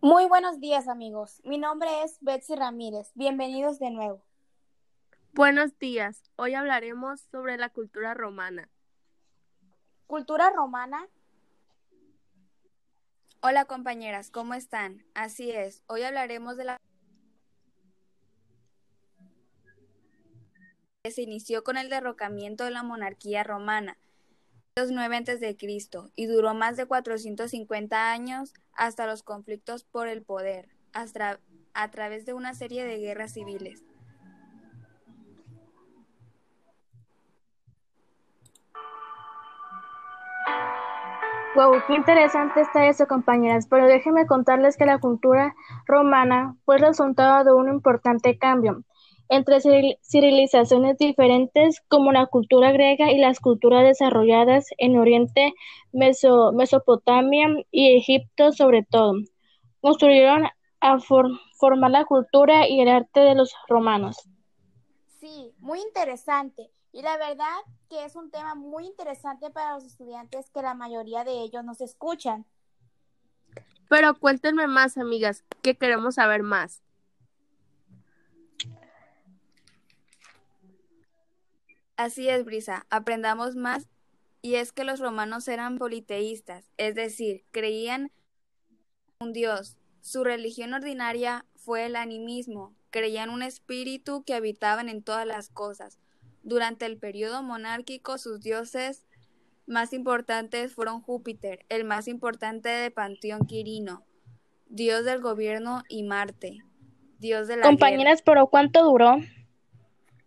Muy buenos días amigos, mi nombre es Betsy Ramírez, bienvenidos de nuevo. Buenos días, hoy hablaremos sobre la cultura romana. ¿Cultura romana? Hola compañeras, ¿cómo están? Así es, hoy hablaremos de la se inició con el derrocamiento de la monarquía romana, 9 a.C., y duró más de 450 años hasta los conflictos por el poder, hasta, a través de una serie de guerras civiles. Wow, qué interesante está eso, compañeras, pero déjenme contarles que la cultura romana fue el resultado de un importante cambio entre civilizaciones diferentes como la cultura griega y las culturas desarrolladas en Oriente, Mesopotamia y Egipto sobre todo. Construyeron a formar la cultura y el arte de los romanos. Sí, muy interesante. Y la verdad que es un tema muy interesante para los estudiantes que la mayoría de ellos nos escuchan. Pero cuéntenme más, amigas, que queremos saber más. Así es, Brisa, aprendamos más. Y es que los romanos eran politeístas, es decir, creían un dios. Su religión ordinaria fue el animismo, creían un espíritu que habitaban en todas las cosas. Durante el periodo monárquico, sus dioses más importantes fueron Júpiter, el más importante de Panteón Quirino, dios del gobierno, y Marte, dios de la Compañeras, ¿pero cuánto duró?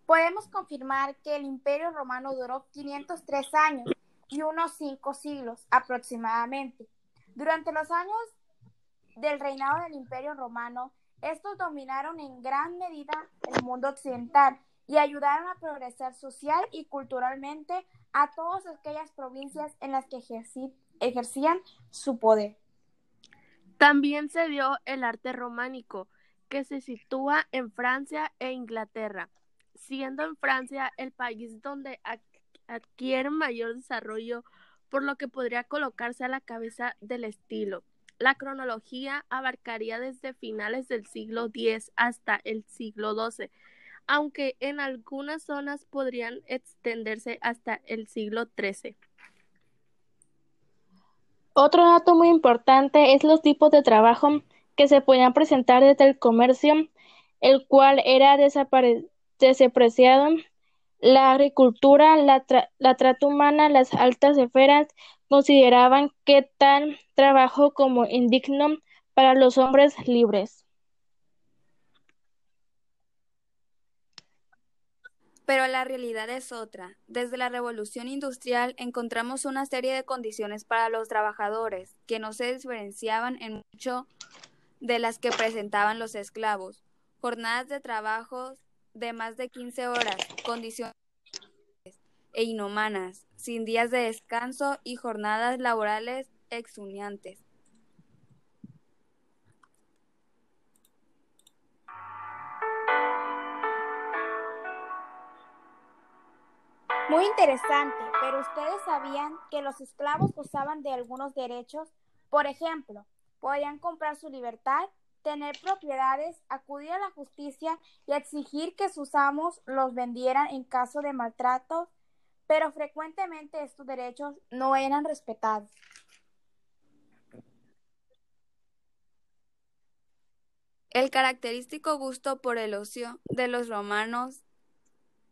Podemos confirmar que el Imperio Romano duró 503 años y unos 5 siglos aproximadamente. Durante los años del reinado del Imperio Romano, estos dominaron en gran medida el mundo occidental y ayudaron a progresar social y culturalmente a todas aquellas provincias en las que ejercían su poder. También se dio el arte románico, que se sitúa en Francia e Inglaterra siendo en Francia el país donde adquiere mayor desarrollo, por lo que podría colocarse a la cabeza del estilo. La cronología abarcaría desde finales del siglo X hasta el siglo XII, aunque en algunas zonas podrían extenderse hasta el siglo XIII. Otro dato muy importante es los tipos de trabajo que se podían presentar desde el comercio, el cual era desaparecido despreciado la agricultura, la, la trata humana, las altas esferas consideraban que tal trabajo como indigno para los hombres libres. Pero la realidad es otra. Desde la revolución industrial encontramos una serie de condiciones para los trabajadores que no se diferenciaban en mucho de las que presentaban los esclavos. Jornadas de trabajo de más de 15 horas, condiciones e inhumanas, sin días de descanso y jornadas laborales exuniantes. Muy interesante, pero ustedes sabían que los esclavos gozaban de algunos derechos, por ejemplo, podían comprar su libertad tener propiedades, acudir a la justicia y exigir que sus amos los vendieran en caso de maltrato, pero frecuentemente estos derechos no eran respetados. El característico gusto por el ocio de los romanos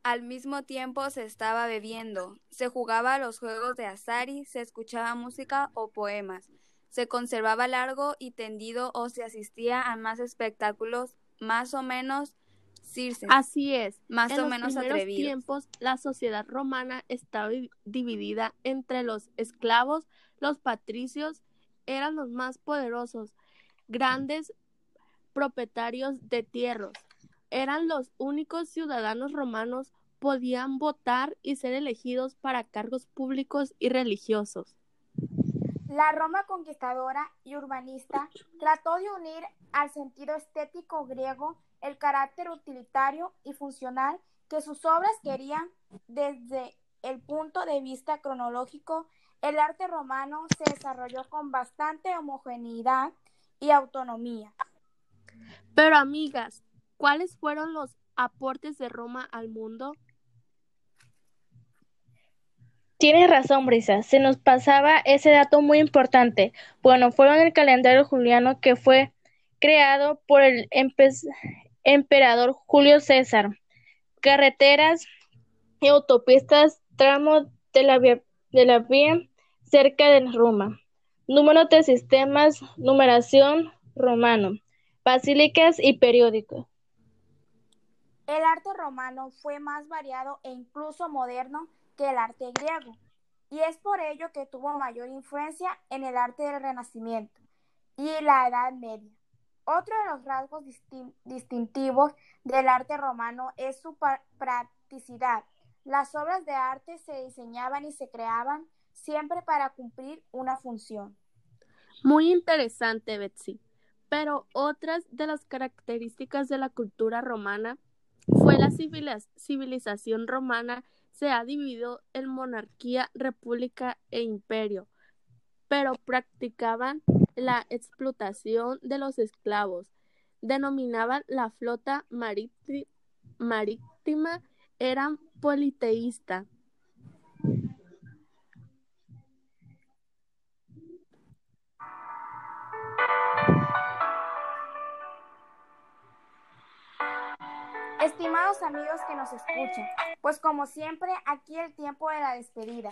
al mismo tiempo se estaba bebiendo, se jugaba a los juegos de azar y se escuchaba música o poemas se conservaba largo y tendido o se asistía a más espectáculos más o menos circenses. Así es. Más o menos atrevidos. tiempos la sociedad romana estaba dividida entre los esclavos, los patricios eran los más poderosos, grandes propietarios de tierras. Eran los únicos ciudadanos romanos podían votar y ser elegidos para cargos públicos y religiosos. La Roma conquistadora y urbanista trató de unir al sentido estético griego el carácter utilitario y funcional que sus obras querían desde el punto de vista cronológico. El arte romano se desarrolló con bastante homogeneidad y autonomía. Pero amigas, ¿cuáles fueron los aportes de Roma al mundo? Tienes razón, Brisa. Se nos pasaba ese dato muy importante. Bueno, fueron el calendario juliano que fue creado por el emperador Julio César. Carreteras y autopistas, tramos de la vía, de la vía cerca de Roma. Número de sistemas, numeración romano, basílicas y periódicos. El arte romano fue más variado e incluso moderno que el arte griego, y es por ello que tuvo mayor influencia en el arte del Renacimiento y la Edad Media. Otro de los rasgos distintivos del arte romano es su practicidad. Las obras de arte se diseñaban y se creaban siempre para cumplir una función. Muy interesante, Betsy. Pero otras de las características de la cultura romana fue la civilización romana se ha dividido en monarquía, república e imperio, pero practicaban la explotación de los esclavos. Denominaban la flota marítima, eran politeísta. Estimados amigos que nos escuchan, pues como siempre, aquí el tiempo de la despedida.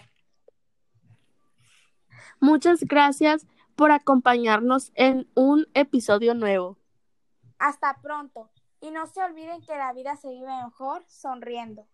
Muchas gracias por acompañarnos en un episodio nuevo. Hasta pronto y no se olviden que la vida se vive mejor sonriendo.